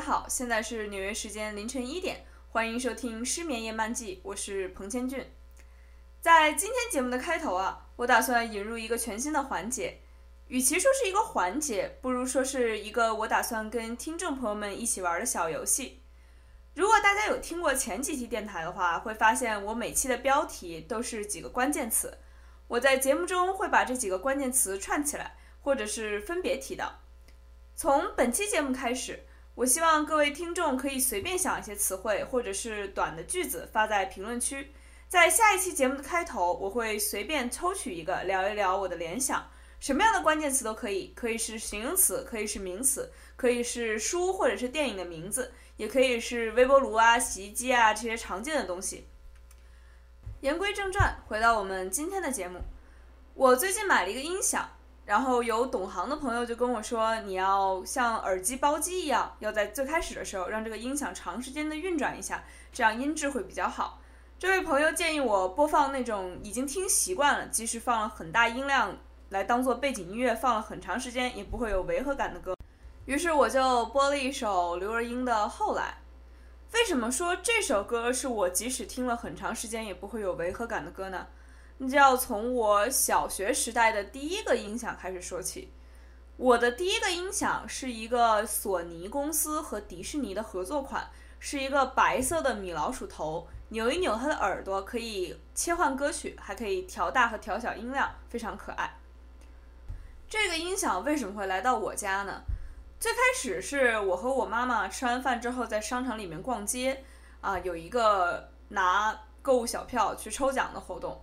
大家好，现在是纽约时间凌晨一点，欢迎收听《失眠夜漫记》，我是彭千俊。在今天节目的开头啊，我打算引入一个全新的环节，与其说是一个环节，不如说是一个我打算跟听众朋友们一起玩的小游戏。如果大家有听过前几期电台的话，会发现我每期的标题都是几个关键词，我在节目中会把这几个关键词串起来，或者是分别提到。从本期节目开始，我希望各位听众可以随便想一些词汇或者是短的句子发在评论区。在下一期节目的开头，我会随便抽取一个聊一聊我的联想，什么样的关键词都可以，可以是形容词，可以是名词，可以是书或者是电影的名字，也可以是微波炉啊、洗衣机啊这些常见的东西。言归正传，回到我们今天的节目，我最近买了一个音响。然后有懂行的朋友就跟我说，你要像耳机包机一样，要在最开始的时候让这个音响长时间的运转一下，这样音质会比较好。这位朋友建议我播放那种已经听习惯了，即使放了很大音量来当做背景音乐，放了很长时间也不会有违和感的歌。于是我就播了一首刘若英的《后来》。为什么说这首歌是我即使听了很长时间也不会有违和感的歌呢？那就要从我小学时代的第一个音响开始说起。我的第一个音响是一个索尼公司和迪士尼的合作款，是一个白色的米老鼠头，扭一扭它的耳朵可以切换歌曲，还可以调大和调小音量，非常可爱。这个音响为什么会来到我家呢？最开始是我和我妈妈吃完饭之后在商场里面逛街，啊，有一个拿购物小票去抽奖的活动。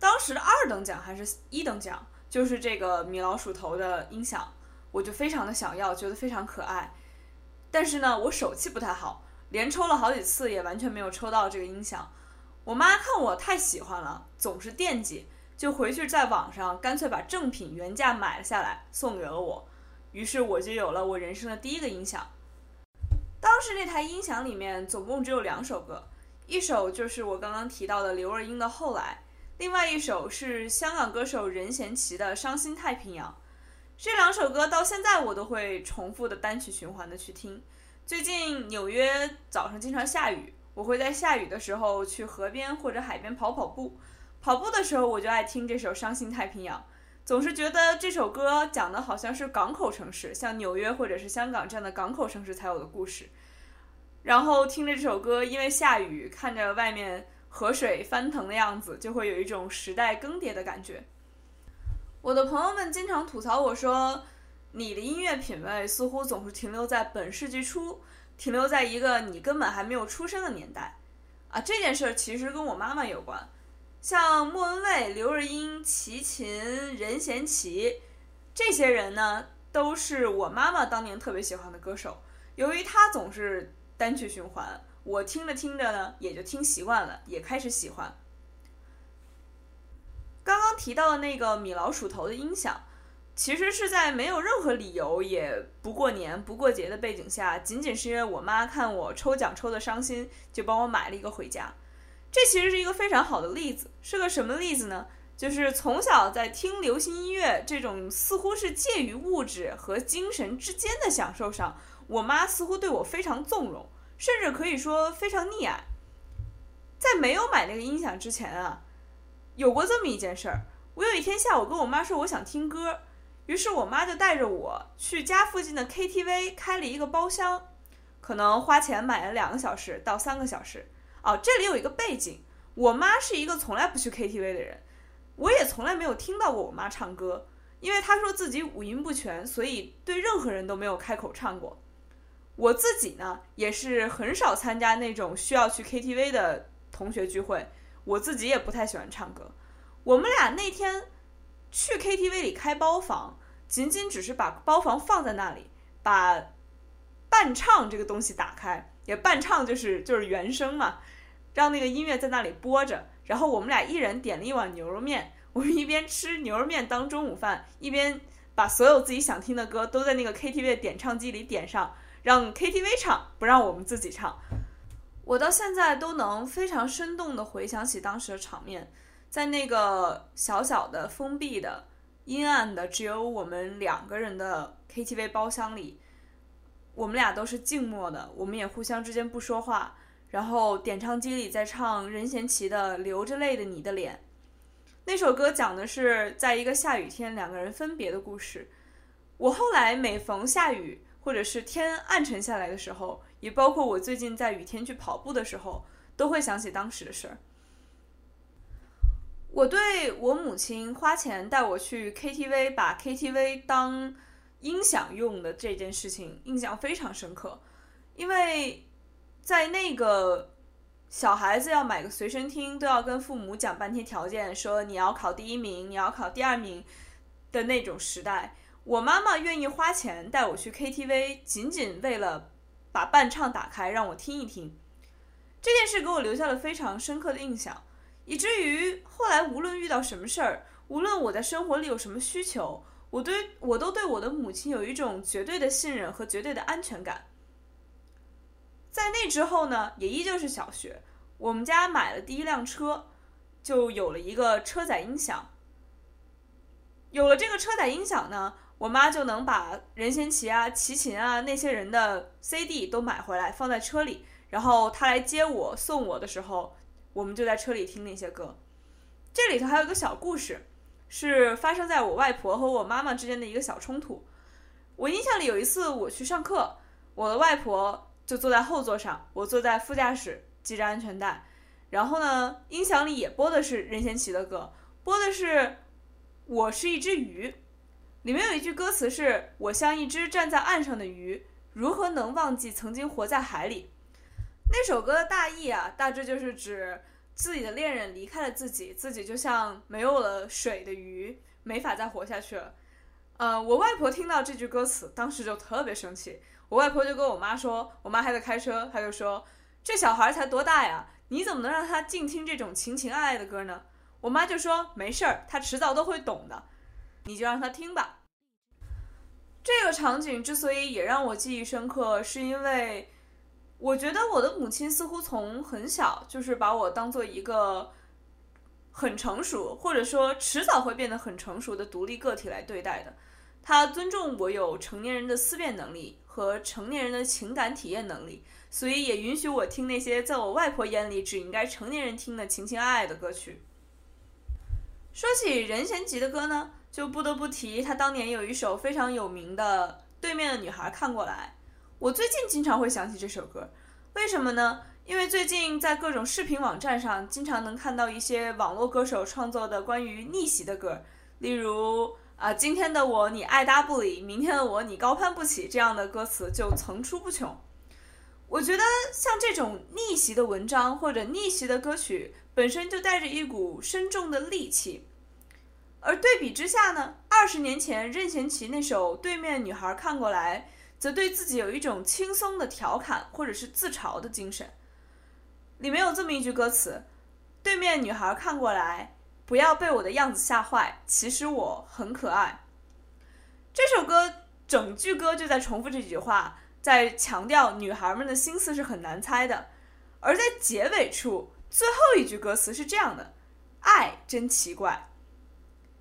当时的二等奖还是一等奖，就是这个米老鼠头的音响，我就非常的想要，觉得非常可爱。但是呢，我手气不太好，连抽了好几次也完全没有抽到这个音响。我妈看我太喜欢了，总是惦记，就回去在网上干脆把正品原价买了下来，送给了我。于是我就有了我人生的第一个音响。当时那台音响里面总共只有两首歌，一首就是我刚刚提到的刘若英的《后来》。另外一首是香港歌手任贤齐的《伤心太平洋》，这两首歌到现在我都会重复的单曲循环的去听。最近纽约早上经常下雨，我会在下雨的时候去河边或者海边跑跑步。跑步的时候我就爱听这首《伤心太平洋》，总是觉得这首歌讲的好像是港口城市，像纽约或者是香港这样的港口城市才有的故事。然后听着这首歌，因为下雨，看着外面。河水翻腾的样子，就会有一种时代更迭的感觉。我的朋友们经常吐槽我说：“你的音乐品味似乎总是停留在本世纪初，停留在一个你根本还没有出生的年代。”啊，这件事儿其实跟我妈妈有关。像莫文蔚、刘若英、齐秦、任贤齐这些人呢，都是我妈妈当年特别喜欢的歌手。由于她总是单曲循环。我听着听着呢，也就听习惯了，也开始喜欢。刚刚提到的那个米老鼠头的音响，其实是在没有任何理由，也不过年不过节的背景下，仅仅是因为我妈看我抽奖抽的伤心，就帮我买了一个回家。这其实是一个非常好的例子，是个什么例子呢？就是从小在听流行音乐这种似乎是介于物质和精神之间的享受上，我妈似乎对我非常纵容。甚至可以说非常溺爱。在没有买那个音响之前啊，有过这么一件事儿。我有一天下午跟我妈说我想听歌，于是我妈就带着我去家附近的 KTV 开了一个包厢，可能花钱买了两个小时到三个小时。哦，这里有一个背景，我妈是一个从来不去 KTV 的人，我也从来没有听到过我妈唱歌，因为她说自己五音不全，所以对任何人都没有开口唱过。我自己呢，也是很少参加那种需要去 KTV 的同学聚会。我自己也不太喜欢唱歌。我们俩那天去 KTV 里开包房，仅仅只是把包房放在那里，把伴唱这个东西打开，也伴唱就是就是原声嘛，让那个音乐在那里播着。然后我们俩一人点了一碗牛肉面，我们一边吃牛肉面当中午饭，一边把所有自己想听的歌都在那个 KTV 点唱机里点上。让 KTV 唱，不让我们自己唱。我到现在都能非常生动地回想起当时的场面，在那个小小的、封闭的、阴暗的、只有我们两个人的 KTV 包厢里，我们俩都是静默的，我们也互相之间不说话。然后点唱机里在唱任贤齐的《流着泪的你的脸》，那首歌讲的是在一个下雨天两个人分别的故事。我后来每逢下雨或者是天暗沉下来的时候，也包括我最近在雨天去跑步的时候，都会想起当时的事儿。我对我母亲花钱带我去 KTV，把 KTV 当音响用的这件事情印象非常深刻，因为。在那个小孩子要买个随身听都要跟父母讲半天条件，说你要考第一名，你要考第二名的那种时代，我妈妈愿意花钱带我去 KTV，仅仅为了把伴唱打开让我听一听。这件事给我留下了非常深刻的印象，以至于后来无论遇到什么事儿，无论我在生活里有什么需求，我对我都对我的母亲有一种绝对的信任和绝对的安全感。在那之后呢，也依旧是小学。我们家买了第一辆车，就有了一个车载音响。有了这个车载音响呢，我妈就能把任贤齐啊、齐秦啊那些人的 CD 都买回来放在车里，然后他来接我、送我的时候，我们就在车里听那些歌。这里头还有一个小故事，是发生在我外婆和我妈妈之间的一个小冲突。我印象里有一次我去上课，我的外婆。就坐在后座上，我坐在副驾驶系着安全带，然后呢，音响里也播的是任贤齐的歌，播的是《我是一只鱼》，里面有一句歌词是“我像一只站在岸上的鱼，如何能忘记曾经活在海里”。那首歌的大意啊，大致就是指自己的恋人离开了自己，自己就像没有了水的鱼，没法再活下去了。呃，我外婆听到这句歌词，当时就特别生气。我外婆就跟我妈说，我妈还在开车，她就说：“这小孩才多大呀？你怎么能让他净听这种情情爱爱的歌呢？”我妈就说：“没事儿，他迟早都会懂的，你就让他听吧。”这个场景之所以也让我记忆深刻，是因为我觉得我的母亲似乎从很小就是把我当做一个很成熟，或者说迟早会变得很成熟的独立个体来对待的。她尊重我有成年人的思辨能力。和成年人的情感体验能力，所以也允许我听那些在我外婆眼里只应该成年人听的情情爱爱的歌曲。说起任贤齐的歌呢，就不得不提他当年有一首非常有名的《对面的女孩看过来》。我最近经常会想起这首歌，为什么呢？因为最近在各种视频网站上，经常能看到一些网络歌手创作的关于逆袭的歌，例如。啊，今天的我你爱搭不理，明天的我你高攀不起，这样的歌词就层出不穷。我觉得像这种逆袭的文章或者逆袭的歌曲，本身就带着一股深重的戾气。而对比之下呢，二十年前任贤齐那首《对面女孩看过来》，则对自己有一种轻松的调侃或者是自嘲的精神。里面有这么一句歌词：“对面女孩看过来。”不要被我的样子吓坏，其实我很可爱。这首歌整句歌就在重复这几句话，在强调女孩们的心思是很难猜的。而在结尾处，最后一句歌词是这样的：“爱真奇怪。”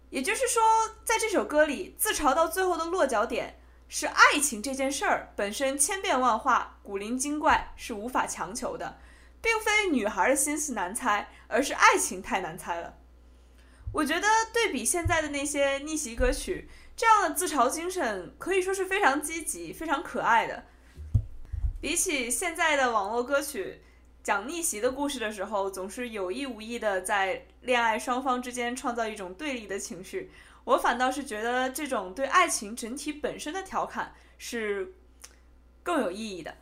也就是说，在这首歌里，自嘲到最后的落脚点是爱情这件事儿本身千变万化、古灵精怪，是无法强求的，并非女孩的心思难猜，而是爱情太难猜了。我觉得对比现在的那些逆袭歌曲，这样的自嘲精神可以说是非常积极、非常可爱的。比起现在的网络歌曲讲逆袭的故事的时候，总是有意无意的在恋爱双方之间创造一种对立的情绪，我反倒是觉得这种对爱情整体本身的调侃是更有意义的。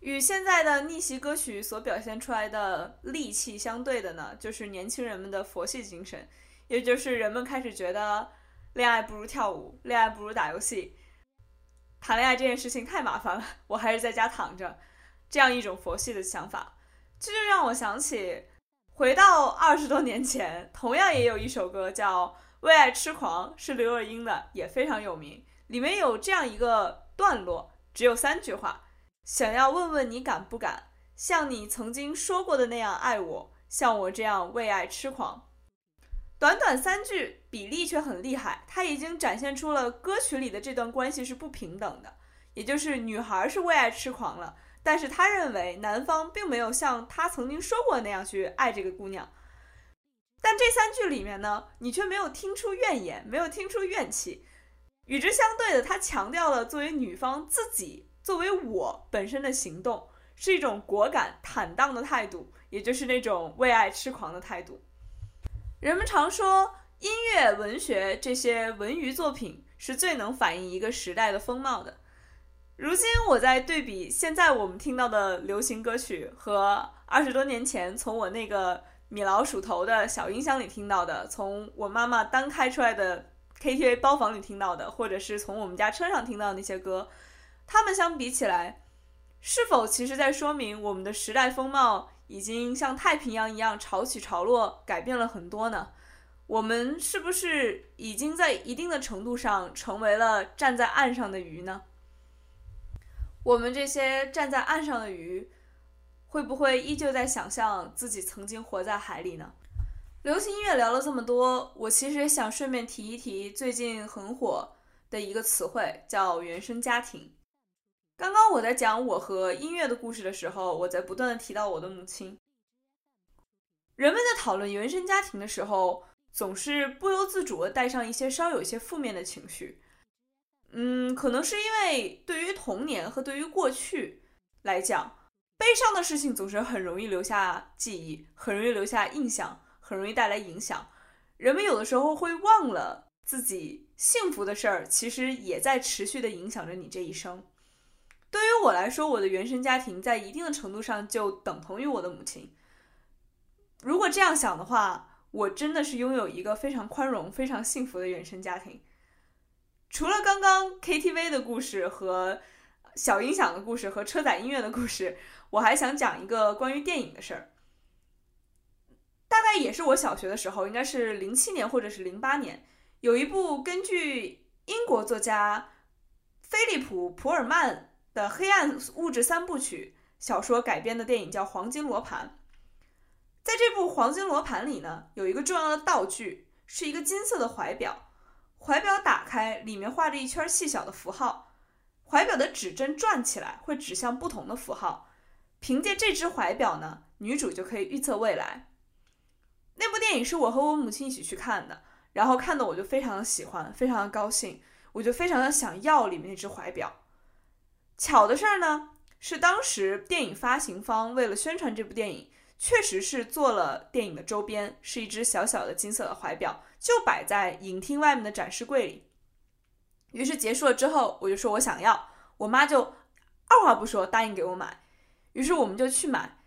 与现在的逆袭歌曲所表现出来的戾气相对的呢，就是年轻人们的佛系精神，也就是人们开始觉得恋爱不如跳舞，恋爱不如打游戏，谈恋爱这件事情太麻烦了，我还是在家躺着，这样一种佛系的想法，这就让我想起，回到二十多年前，同样也有一首歌叫《为爱痴狂》，是刘若英的，也非常有名，里面有这样一个段落，只有三句话。想要问问你敢不敢像你曾经说过的那样爱我，像我这样为爱痴狂。短短三句，比例却很厉害。它已经展现出了歌曲里的这段关系是不平等的，也就是女孩是为爱痴狂了，但是他认为男方并没有像他曾经说过那样去爱这个姑娘。但这三句里面呢，你却没有听出怨言，没有听出怨气。与之相对的，他强调了作为女方自己，作为我本身的行动，是一种果敢坦荡的态度，也就是那种为爱痴狂的态度。人们常说，音乐、文学这些文娱作品是最能反映一个时代的风貌的。如今，我在对比现在我们听到的流行歌曲和二十多年前从我那个米老鼠头的小音箱里听到的，从我妈妈单开出来的。KTV 包房里听到的，或者是从我们家车上听到的那些歌，他们相比起来，是否其实在说明我们的时代风貌已经像太平洋一样潮起潮落，改变了很多呢？我们是不是已经在一定的程度上成为了站在岸上的鱼呢？我们这些站在岸上的鱼，会不会依旧在想象自己曾经活在海里呢？流行音乐聊了这么多，我其实想顺便提一提最近很火的一个词汇，叫原生家庭。刚刚我在讲我和音乐的故事的时候，我在不断的提到我的母亲。人们在讨论原生家庭的时候，总是不由自主的带上一些稍有一些负面的情绪。嗯，可能是因为对于童年和对于过去来讲，悲伤的事情总是很容易留下记忆，很容易留下印象。很容易带来影响，人们有的时候会忘了自己幸福的事儿，其实也在持续的影响着你这一生。对于我来说，我的原生家庭在一定的程度上就等同于我的母亲。如果这样想的话，我真的是拥有一个非常宽容、非常幸福的原生家庭。除了刚刚 KTV 的故事和小音响的故事和车载音乐的故事，我还想讲一个关于电影的事儿。大概也是我小学的时候，应该是零七年或者是零八年，有一部根据英国作家菲利普·普尔曼的《黑暗物质三部曲》小说改编的电影，叫《黄金罗盘》。在这部《黄金罗盘》里呢，有一个重要的道具，是一个金色的怀表。怀表打开，里面画着一圈细小的符号，怀表的指针转起来会指向不同的符号。凭借这只怀表呢，女主就可以预测未来。那部电影是我和我母亲一起去看的，然后看的我就非常的喜欢，非常的高兴，我就非常的想要里面那只怀表。巧的事儿呢，是当时电影发行方为了宣传这部电影，确实是做了电影的周边，是一只小小的金色的怀表，就摆在影厅外面的展示柜里。于是结束了之后，我就说我想要，我妈就二话不说答应给我买，于是我们就去买。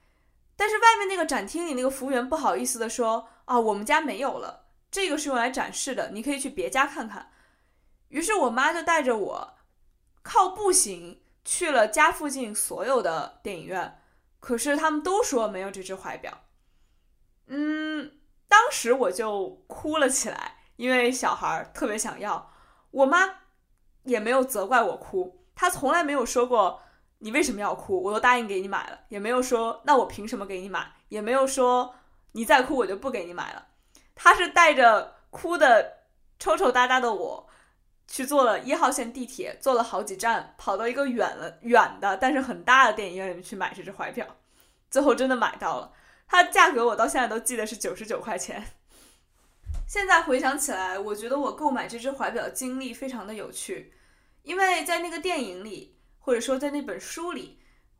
但是外面那个展厅里那个服务员不好意思的说：“啊，我们家没有了，这个是用来展示的，你可以去别家看看。”于是我妈就带着我靠步行去了家附近所有的电影院，可是他们都说没有这只怀表。嗯，当时我就哭了起来，因为小孩特别想要。我妈也没有责怪我哭，她从来没有说过。你为什么要哭？我都答应给你买了，也没有说那我凭什么给你买，也没有说你再哭我就不给你买了。他是带着哭的抽抽搭搭的我，去坐了一号线地铁，坐了好几站，跑到一个远了远的但是很大的电影院里面去买这只怀表，最后真的买到了。它价格我到现在都记得是九十九块钱。现在回想起来，我觉得我购买这只怀表经历非常的有趣，因为在那个电影里。或者说，在那本书里，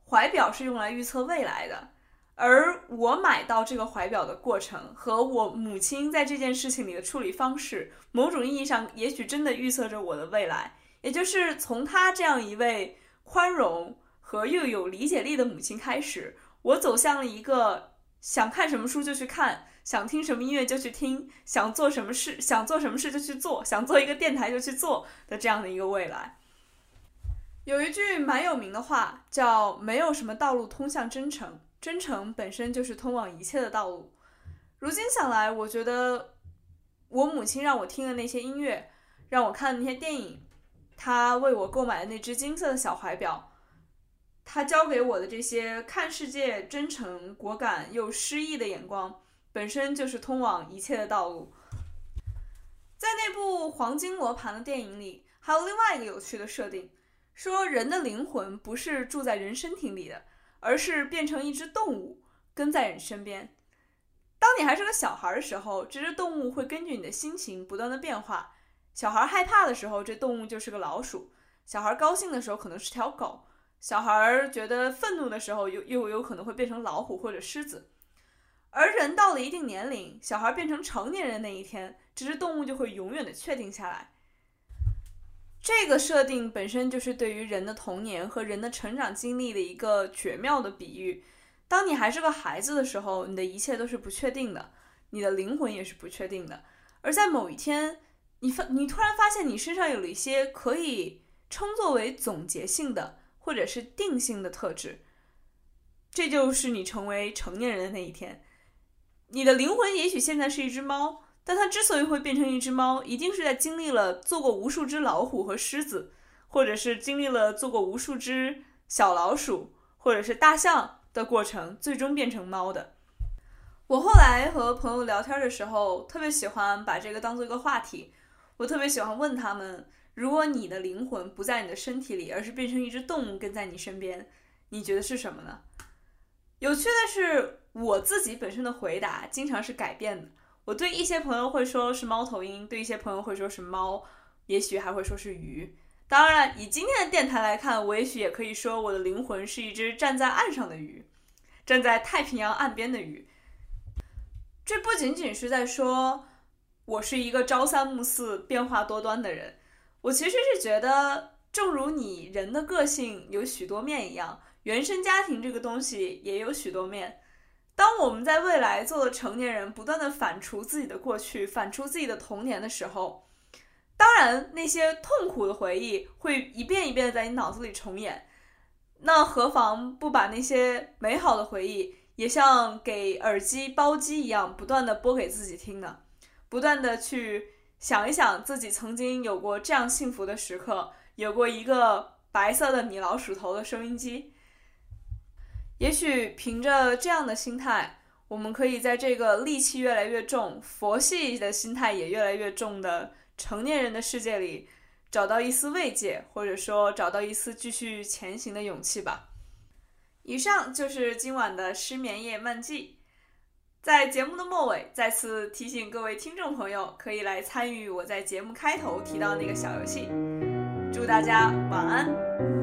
怀表是用来预测未来的，而我买到这个怀表的过程和我母亲在这件事情里的处理方式，某种意义上也许真的预测着我的未来。也就是从她这样一位宽容和又有理解力的母亲开始，我走向了一个想看什么书就去看，想听什么音乐就去听，想做什么事想做什么事就去做，想做一个电台就去做的这样的一个未来。有一句蛮有名的话，叫“没有什么道路通向真诚，真诚本身就是通往一切的道路”。如今想来，我觉得我母亲让我听的那些音乐，让我看的那些电影，她为我购买的那只金色的小怀表，他教给我的这些看世界真诚、果敢又诗意的眼光，本身就是通往一切的道路。在那部《黄金罗盘》的电影里，还有另外一个有趣的设定。说人的灵魂不是住在人身体里的，而是变成一只动物跟在人身边。当你还是个小孩的时候，这只动物会根据你的心情不断的变化。小孩害怕的时候，这动物就是个老鼠；小孩高兴的时候，可能是条狗；小孩儿觉得愤怒的时候，又又有可能会变成老虎或者狮子。而人到了一定年龄，小孩变成成年人那一天，这只动物就会永远的确定下来。这个设定本身就是对于人的童年和人的成长经历的一个绝妙的比喻。当你还是个孩子的时候，你的一切都是不确定的，你的灵魂也是不确定的。而在某一天，你发你突然发现你身上有了一些可以称作为总结性的或者是定性的特质，这就是你成为成年人的那一天。你的灵魂也许现在是一只猫。但它之所以会变成一只猫，一定是在经历了做过无数只老虎和狮子，或者是经历了做过无数只小老鼠或者是大象的过程，最终变成猫的。我后来和朋友聊天的时候，特别喜欢把这个当做一个话题。我特别喜欢问他们：如果你的灵魂不在你的身体里，而是变成一只动物跟在你身边，你觉得是什么呢？有趣的是，我自己本身的回答经常是改变的。我对一些朋友会说是猫头鹰，对一些朋友会说是猫，也许还会说是鱼。当然，以今天的电台来看，我也许也可以说我的灵魂是一只站在岸上的鱼，站在太平洋岸边的鱼。这不仅仅是在说我是一个朝三暮四、变化多端的人，我其实是觉得，正如你人的个性有许多面一样，原生家庭这个东西也有许多面。当我们在未来做了成年人，不断的反刍自己的过去，反刍自己的童年的时候，当然那些痛苦的回忆会一遍一遍在你脑子里重演。那何妨不把那些美好的回忆，也像给耳机包机一样，不断的播给自己听呢？不断的去想一想自己曾经有过这样幸福的时刻，有过一个白色的米老鼠头的收音机。也许凭着这样的心态，我们可以在这个戾气越来越重、佛系的心态也越来越重的成年人的世界里，找到一丝慰藉，或者说找到一丝继续前行的勇气吧。以上就是今晚的失眠夜漫记。在节目的末尾，再次提醒各位听众朋友，可以来参与我在节目开头提到那个小游戏。祝大家晚安。